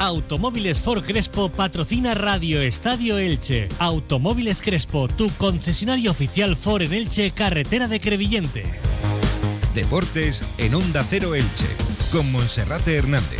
Automóviles For Crespo patrocina Radio Estadio Elche. Automóviles Crespo, tu concesionario oficial Ford en Elche, carretera de Crevillente. Deportes en Onda Cero Elche, con Monserrate Hernández.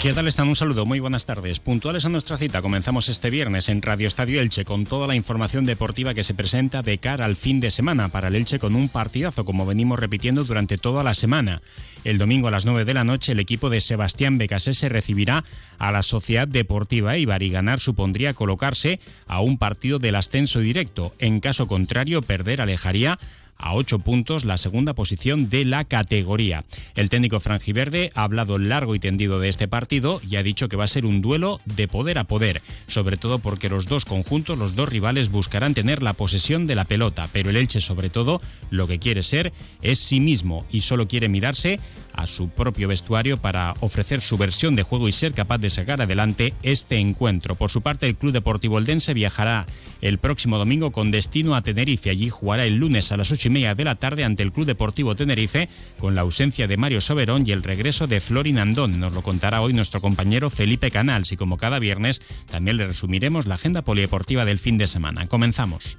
¿Qué tal están? Un saludo, muy buenas tardes. Puntuales a nuestra cita, comenzamos este viernes en Radio Estadio Elche con toda la información deportiva que se presenta de cara al fin de semana para el Elche con un partidazo, como venimos repitiendo durante toda la semana. El domingo a las 9 de la noche el equipo de Sebastián Becasese recibirá a la Sociedad Deportiva Eibar y ganar supondría colocarse a un partido del ascenso directo. En caso contrario, perder alejaría a ocho puntos la segunda posición de la categoría. El técnico franjiverde ha hablado largo y tendido de este partido y ha dicho que va a ser un duelo de poder a poder, sobre todo porque los dos conjuntos, los dos rivales buscarán tener la posesión de la pelota, pero el Elche sobre todo lo que quiere ser es sí mismo y solo quiere mirarse a su propio vestuario para ofrecer su versión de juego y ser capaz de sacar adelante este encuentro. Por su parte, el Club Deportivo Eldense viajará el próximo domingo con destino a Tenerife. Allí jugará el lunes a las ocho y media de la tarde ante el Club Deportivo Tenerife con la ausencia de Mario Soberón y el regreso de Florin Andón. Nos lo contará hoy nuestro compañero Felipe Canals y como cada viernes también le resumiremos la agenda polideportiva del fin de semana. Comenzamos.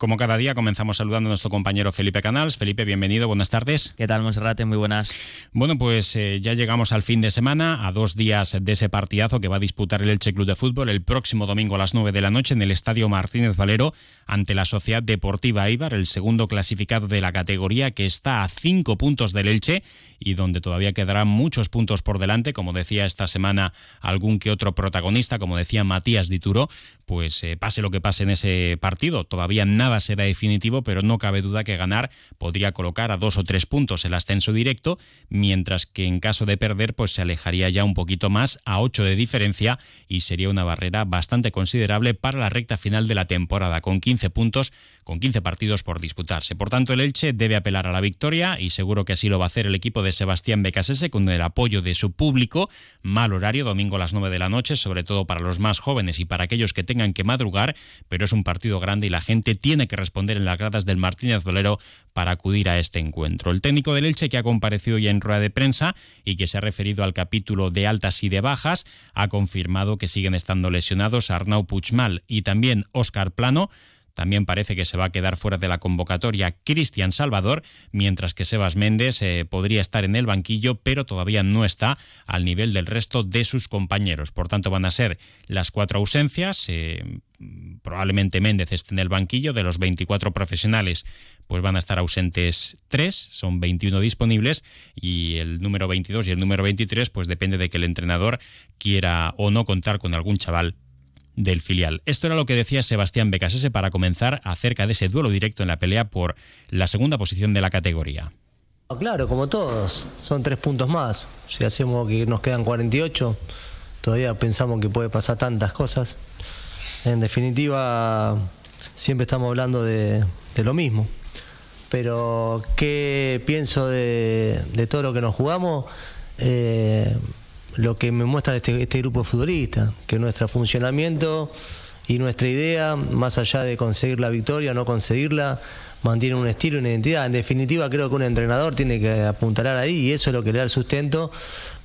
Como cada día, comenzamos saludando a nuestro compañero Felipe Canals. Felipe, bienvenido, buenas tardes. ¿Qué tal, Monserrate? Muy buenas. Bueno, pues eh, ya llegamos al fin de semana, a dos días de ese partidazo que va a disputar el Elche Club de Fútbol el próximo domingo a las 9 de la noche en el Estadio Martínez Valero ante la Sociedad Deportiva Ibar, el segundo clasificado de la categoría que está a cinco puntos del Elche y donde todavía quedarán muchos puntos por delante, como decía esta semana algún que otro protagonista, como decía Matías Dituro, pues eh, pase lo que pase en ese partido, todavía nada será definitivo, pero no cabe duda que ganar podría colocar a dos o tres puntos el ascenso directo, mientras que en caso de perder, pues se alejaría ya un poquito más a ocho de diferencia y sería una barrera bastante considerable para la recta final de la temporada, con 15 puntos, con 15 partidos por disputarse. Por tanto, el Elche debe apelar a la victoria y seguro que así lo va a hacer el equipo de Sebastián Becasese con el apoyo de su público. Mal horario, domingo a las 9 de la noche, sobre todo para los más jóvenes y para aquellos que tengan que madrugar, pero es un partido grande y la gente tiene que responder en las gradas del Martínez Bolero para acudir a este encuentro. El técnico del Elche, que ha comparecido ya en rueda de prensa y que se ha referido al capítulo de altas y de bajas, ha confirmado que siguen estando lesionados Arnau Puchmal y también Óscar Plano, también parece que se va a quedar fuera de la convocatoria Cristian Salvador, mientras que Sebas Méndez eh, podría estar en el banquillo, pero todavía no está al nivel del resto de sus compañeros. Por tanto, van a ser las cuatro ausencias. Eh, probablemente Méndez esté en el banquillo. De los 24 profesionales, pues van a estar ausentes tres, son 21 disponibles, y el número 22 y el número 23, pues depende de que el entrenador quiera o no contar con algún chaval del filial. Esto era lo que decía Sebastián Becasese para comenzar acerca de ese duelo directo en la pelea por la segunda posición de la categoría. Claro, como todos, son tres puntos más. Si hacemos que nos quedan 48, todavía pensamos que puede pasar tantas cosas. En definitiva, siempre estamos hablando de, lo mismo. Pero, ¿qué pienso de, todo lo que nos jugamos? Eh, lo que me muestra este, este grupo de futbolistas, que nuestro funcionamiento y nuestra idea, más allá de conseguir la victoria o no conseguirla, mantiene un estilo una identidad. En definitiva, creo que un entrenador tiene que apuntalar ahí y eso es lo que le da el sustento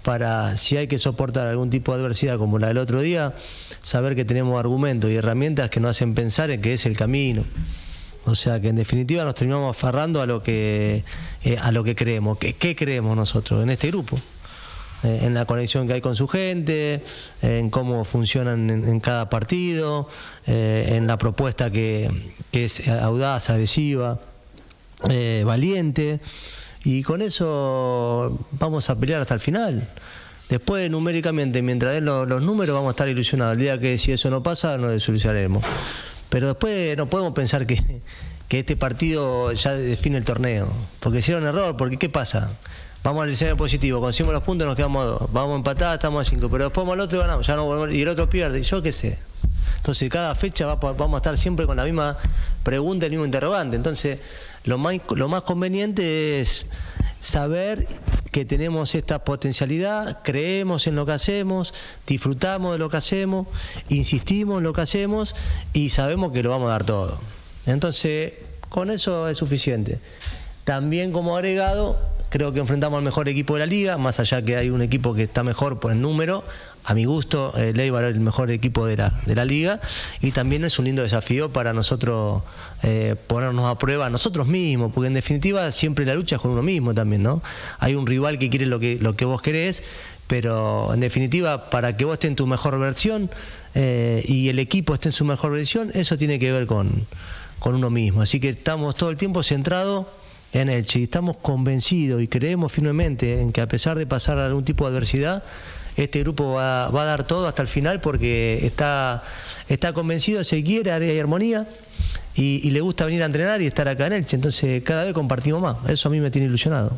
para, si hay que soportar algún tipo de adversidad como la del otro día, saber que tenemos argumentos y herramientas que nos hacen pensar en que es el camino. O sea que en definitiva nos terminamos aferrando a lo que, eh, a lo que creemos. ¿Qué creemos nosotros en este grupo? Eh, en la conexión que hay con su gente, en cómo funcionan en, cada partido, eh, en la propuesta que, es audaz, agresiva, eh, valiente. Y con eso vamos a pelear hasta el final. Después, numéricamente, mientras den los, números, vamos a estar ilusionados. El día que si eso no pasa, nos desilusionaremos. Pero después no podemos pensar que, que este partido ya define el torneo. Porque hicieron error, porque ¿qué pasa? Vamos al escenario positivo, conseguimos los puntos, nos quedamos a dos. Vamos a empatar, estamos a cinco. Pero después vamos al otro y ganamos, ya no y el otro pierde. Yo qué sé. Entonces, cada fecha vamos a estar siempre con la misma pregunta, el mismo interrogante. Entonces, lo más, lo más conveniente es saber que tenemos esta potencialidad, creemos en lo que hacemos, disfrutamos de lo que hacemos, insistimos en lo que hacemos y sabemos que lo vamos a dar todo. Entonces, con eso es suficiente. También como agregado, creo que enfrentamos al mejor equipo de la liga, más allá que hay un equipo que está mejor por el número, a mi gusto, eh, Leibar es el mejor equipo de la, de la liga y también es un lindo desafío para nosotros eh, ponernos a prueba nosotros mismos, porque en definitiva siempre la lucha es con uno mismo también, ¿no? Hay un rival que quiere lo que, lo que vos querés, pero en definitiva, para que vos estés en tu mejor versión eh, y el equipo esté en su mejor versión, eso tiene que ver con, con uno mismo. Así que estamos todo el tiempo centrados en el y estamos convencidos y creemos firmemente en que a pesar de pasar algún tipo de adversidad, este grupo va, a dar todo hasta el final porque está, está convencido, se quiere, hay armonía y, y, le gusta venir a entrenar y estar acá en Elche. Entonces cada vez compartimos más. Eso a mí me tiene ilusionado.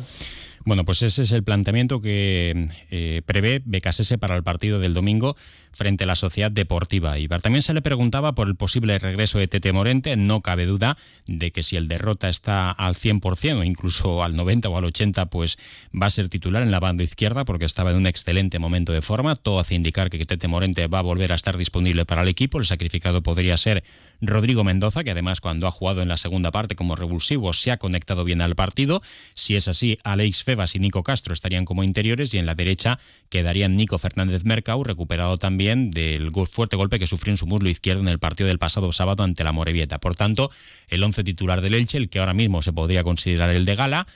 Bueno, pues ese es el planteamiento que eh, prevé Becasese para el partido del domingo frente a la Sociedad Deportiva Ibar. También se le preguntaba por el posible regreso de Tete Morente. No cabe duda de que si el derrota está al 100% o incluso al 90 o al 80, pues va a ser titular en la banda izquierda porque estaba en un excelente momento de forma. Todo hace indicar que Tete Morente va a volver a estar disponible para el equipo. El sacrificado podría ser Rodrigo Mendoza, que además cuando ha jugado en la segunda parte como revulsivo se ha conectado bien al partido. Si es así, Alex Febas y Nico Castro estarían como interiores y en la derecha quedarían Nico Fernández Mercau, recuperado también del fuerte golpe que sufrió en su muslo izquierdo en el partido del pasado sábado ante la Morevieta. Por tanto, el once titular del Elche, el que ahora mismo se podría considerar el de gala,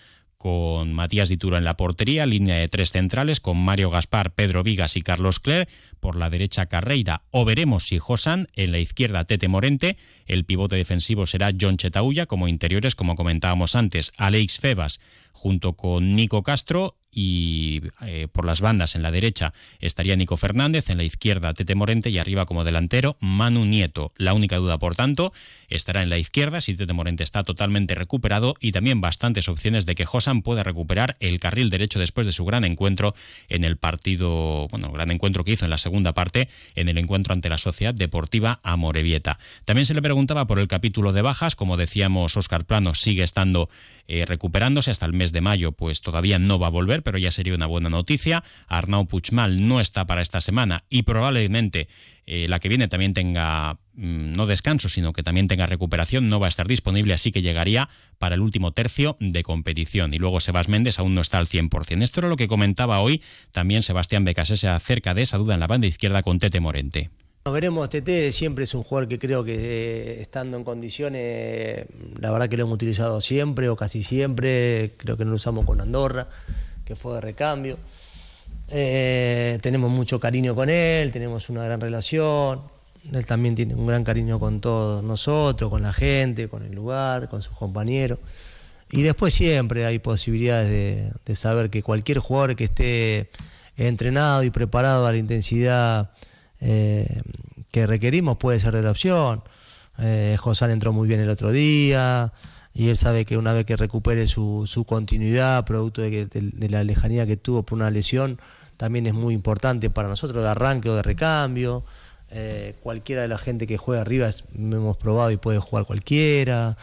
con Matías Dituro en la portería, línea de tres centrales con Mario Gaspar, Pedro Vigas y Carlos Cler, por la derecha Carreira. O veremos si Josan, en la izquierda Tete Morente, el pivote defensivo será John Chetaulla, como interiores, como comentábamos antes, Alex Febas junto con Nico Castro y eh, por las bandas en la derecha estaría Nico Fernández, en la izquierda Tete Morente y arriba como delantero Manu Nieto. La única duda, por tanto, estará en la izquierda si Tete Morente está totalmente recuperado y también bastantes opciones de que Josan pueda recuperar el carril derecho después de su gran encuentro en el partido, bueno, gran encuentro que hizo en la segunda parte en el encuentro ante la Sociedad Deportiva Amorebieta. También se le preguntaba por el capítulo de bajas, como decíamos, Oscar Plano sigue estando eh, recuperándose hasta el mes de mayo, pues todavía no va a volver, pero ya sería una buena noticia. Arnau Puchmal no está para esta semana y probablemente eh, la que viene también tenga mm, no descanso, sino que también tenga recuperación, no va a estar disponible, así que llegaría para el último tercio de competición. Y luego Sebas Méndez aún no está al 100%. Esto era lo que comentaba hoy también Sebastián Becasese acerca de esa duda en la banda izquierda con Tete Morente. Veremos, Tete siempre es un jugador que creo que eh, estando en condiciones, la verdad que lo hemos utilizado siempre o casi siempre, creo que no lo usamos con Andorra, que fue de recambio. Eh, tenemos mucho cariño con él, tenemos una gran relación, él también tiene un gran cariño con todos nosotros, con la gente, con el lugar, con sus compañeros. Y después siempre hay posibilidades de saber que cualquier jugador que esté entrenado y preparado a la intensidad eh, que requerimos puede ser de la opción. Eh, Josán entró muy bien el otro día y él sabe que una vez que recupere su, continuidad, producto de, la lejanía que tuvo por una lesión, también es muy importante para nosotros de arranque o de recambio. Eh, cualquiera de la gente que juega arriba hemos probado y puede jugar cualquiera.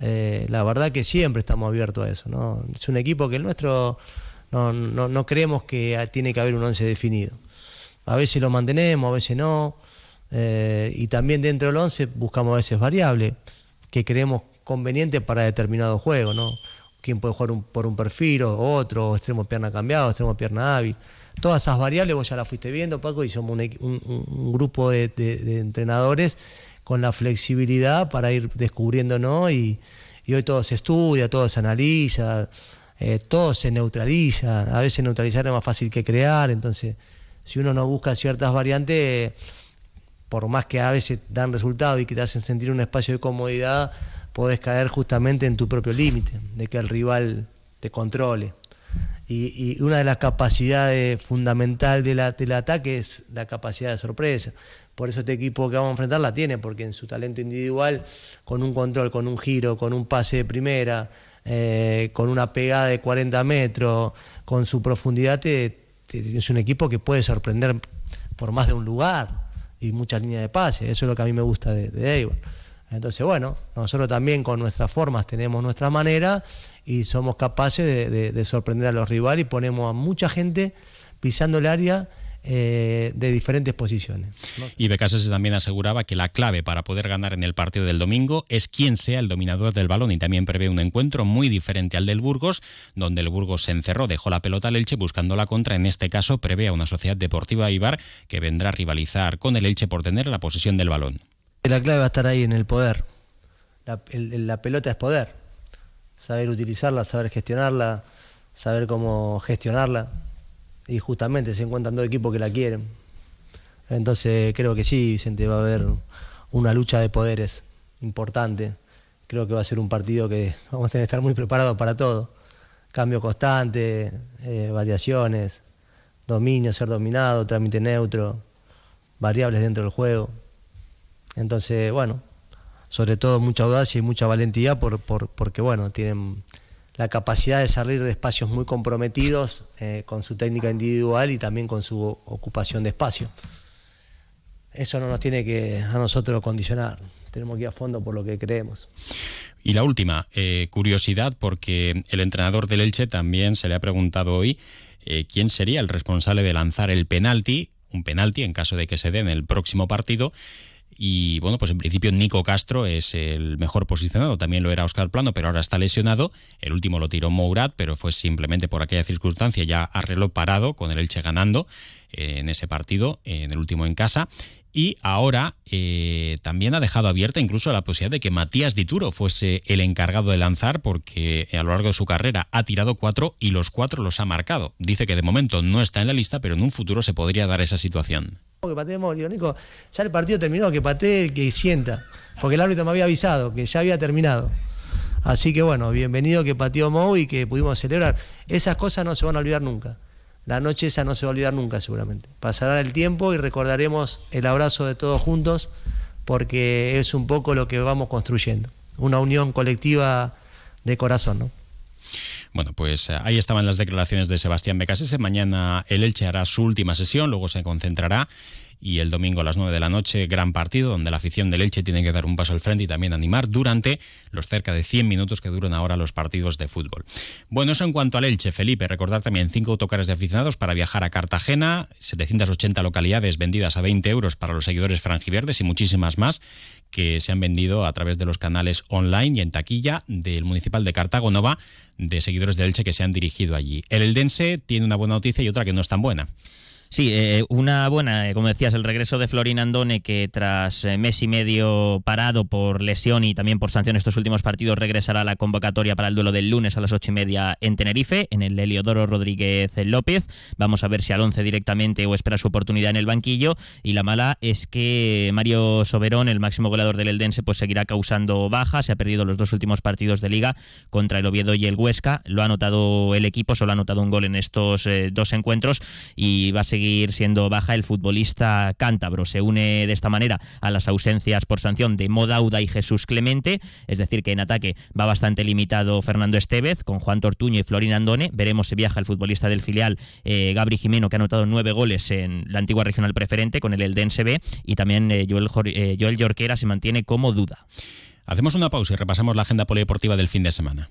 la verdad que siempre estamos abiertos a eso. ¿no? Es un equipo que el nuestro no, no, no creemos que tiene que haber un once definido. A veces lo mantenemos, a veces no. Eh, y también dentro del 11 buscamos a veces variables que creemos convenientes para determinado juego, ¿no? Quién puede jugar por un perfil o otro, extremo pierna cambiado, extremo pierna hábil. Todas esas variables vos ya las fuiste viendo, Paco, y somos un, grupo de, entrenadores con la flexibilidad para ir descubriéndonos y, y hoy todo se estudia, todo se analiza, eh, todo se neutraliza. A veces neutralizar es más fácil que crear, entonces si uno no busca ciertas variantes, por más que a veces dan resultado y que te hacen sentir un espacio de comodidad, podés caer justamente en tu propio límite, de que el rival te controle. Y, una de las capacidades fundamentales del ataque es la capacidad de sorpresa. Por eso este equipo que vamos a enfrentar la tiene, porque en su talento individual, con un control, con un giro, con un pase de primera, eh, con una pegada de 40 metros, con su profundidad, te, es un equipo que puede sorprender por más de un lugar y muchas líneas de pase. Eso es lo que a mí me gusta de, de Entonces, bueno, nosotros también con nuestras formas tenemos nuestra manera y somos capaces de, sorprender a los rivales y ponemos a mucha gente pisando el área eh, de diferentes posiciones. Y Becasese también aseguraba que la clave para poder ganar en el partido del domingo es quién sea el dominador del balón y también prevé un encuentro muy diferente al del Burgos, donde el Burgos se encerró, dejó la pelota al Elche buscando la contra. En este caso prevé a una sociedad deportiva Ibar que vendrá a rivalizar con el Elche por tener la posesión del balón. La clave va a estar ahí en el poder. la pelota es poder. Saber utilizarla, saber gestionarla, saber cómo gestionarla y justamente se encuentran dos equipos que la quieren. Entonces creo que sí, Vicente, va a haber una lucha de poderes importante. Creo que va a ser un partido que vamos a tener que estar muy preparados para todo. Cambio constante, eh, variaciones, dominio, ser dominado, trámite neutro, variables dentro del juego. Entonces, bueno, sobre todo mucha audacia y mucha valentía por, porque, bueno, tienen la capacidad de salir de espacios muy comprometidos eh, con su técnica individual y también con su ocupación de espacio. Eso no nos tiene que a nosotros condicionar, tenemos que ir a fondo por lo que creemos. Y la última, eh, curiosidad, porque el entrenador del Elche también se le ha preguntado hoy eh, quién sería el responsable de lanzar el penalti, un penalti en caso de que se dé en el próximo partido, y bueno, pues en principio Nico Castro es el mejor posicionado, también lo era Oscar Plano, pero ahora está lesionado. El último lo tiró Mourad, pero fue simplemente por aquella circunstancia ya a reloj parado, con el Elche ganando eh, en ese partido, en el último en casa y ahora eh, también ha dejado abierta incluso la posibilidad de que Matías Dituro fuese el encargado de lanzar porque a lo largo de su carrera ha tirado cuatro y los cuatro los ha marcado. Dice que de momento no está en la lista, pero en un futuro se podría dar esa situación. Que pateemos, Nico, ya el partido terminó, que patee el que sienta, porque el árbitro me había avisado que ya había terminado. Así que bueno, bienvenido que pateó Mou y que pudimos celebrar. Esas cosas no se van a olvidar nunca la noche esa no se va a olvidar nunca seguramente. Pasará el tiempo y recordaremos el abrazo de todos juntos porque es un poco lo que vamos construyendo, una unión colectiva de corazón, ¿no? Bueno, pues eh, ahí estaban las declaraciones de Sebastián Becasese. Mañana el Elche hará su última sesión, luego se concentrará y el domingo a las 9 de la noche, gran partido donde la afición del Elche tiene que dar un paso al frente y también animar durante los cerca de 100 minutos que duran ahora los partidos de fútbol. Bueno, eso en cuanto al Elche, Felipe, recordar también cinco autocares de aficionados para viajar a Cartagena, 780 localidades vendidas a 20 euros para los seguidores franjiverdes y muchísimas más que se han vendido a través de los canales online y en taquilla del Municipal de Cartago Nova de seguidores del Elche que se han dirigido allí. El Eldense tiene una buena noticia y otra que no es tan buena. Sí, eh, una buena, eh, como decías, el regreso de Florin Andone, que tras eh, mes y medio parado por lesión y también por sanción estos últimos partidos, regresará a la convocatoria para el duelo del lunes a las ocho y media en Tenerife, en el Heliodoro Rodríguez López. Vamos a ver si al once directamente o espera su oportunidad en el banquillo. Y la mala es que Mario Soberón, el máximo goleador del Eldense, pues seguirá causando bajas. Se ha perdido los dos últimos partidos de liga contra el Oviedo y el Huesca. Lo ha anotado el equipo, solo ha anotado un gol en estos dos encuentros y va a ser seguir siendo baja el futbolista cántabro. Se une de esta manera a las ausencias por sanción de Modauda y Jesús Clemente, es decir, que en ataque va bastante limitado Fernando Estevez con Juan Tortuño y Florín Andone. Veremos si viaja el futbolista del filial eh, Gabri Jimeno, que ha anotado nueve goles en la antigua regional preferente con el Eldense y también eh, Joel, eh, Joel Yorquera se mantiene como duda. Hacemos una pausa y repasamos la agenda polideportiva del fin de semana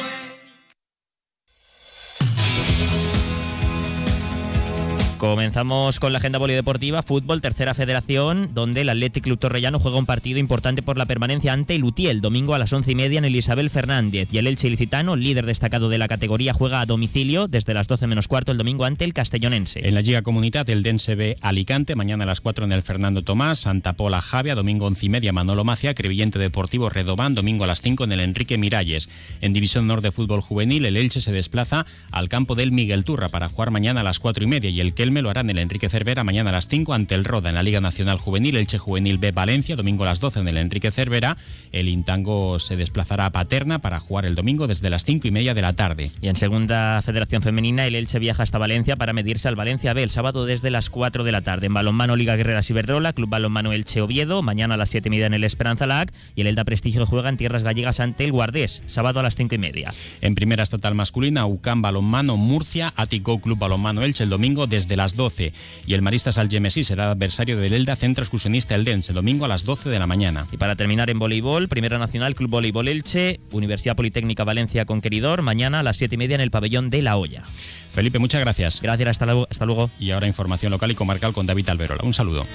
Comenzamos con la agenda polideportiva, fútbol, tercera federación, donde el Athletic Club Torrellano juega un partido importante por la permanencia ante el el domingo a las once y media en el Isabel Fernández. Y el Elche Ilicitano, líder destacado de la categoría, juega a domicilio desde las 12 menos cuarto el domingo ante el Castellonense. En la Liga Comunidad, el Dense B Alicante, mañana a las 4 en el Fernando Tomás, Santa Pola Javia, domingo once y media Manolo Macia, Crevillente Deportivo Redobán, domingo a las 5 en el Enrique Miralles. En División Norte Fútbol Juvenil, el Elche se desplaza al campo del Miguel Turra para jugar mañana a las 4 y media y el Kel Lo hará en el Enrique Cervera mañana a las 5 ante el Roda en la Liga Nacional Juvenil, Elche Juvenil B Valencia, domingo a las 12 en el Enrique Cervera. El Intango se desplazará a Paterna para jugar el domingo desde las 5 y media de la tarde. Y en segunda Federación Femenina, el Elche viaja hasta Valencia para medirse al Valencia B el sábado desde las 4 de la tarde. En balonmano Liga Guerreras Iberdrola, Club Balonmano Elche Oviedo, mañana a las 7 y media en el Esperanza Lac y el Elda Prestigio juega en tierras gallegas ante el Guardés, sábado a las 5 y media. En primera estatal masculina, UCAM Balonmano Murcia, Atico Club Balonmano Elche el domingo desde las 12 y el Maristas Algemesí será adversario del Elda Centro Excursionista Eldense el domingo a las 12 de la mañana. Y para terminar en voleibol, Primera Nacional Club Voleibol Elche, Universidad Politécnica Valencia Conqueridor, mañana a las 7 y media en el pabellón de La Hoya. Felipe, muchas gracias. Gracias, hasta luego. Hasta luego. Y ahora información local y comarcal con David Alberola. Un saludo.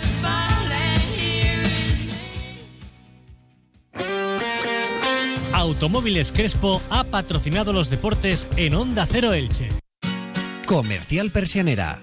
Automóviles Crespo ha patrocinado los deportes en Onda Cero Elche. Comercial Persianera.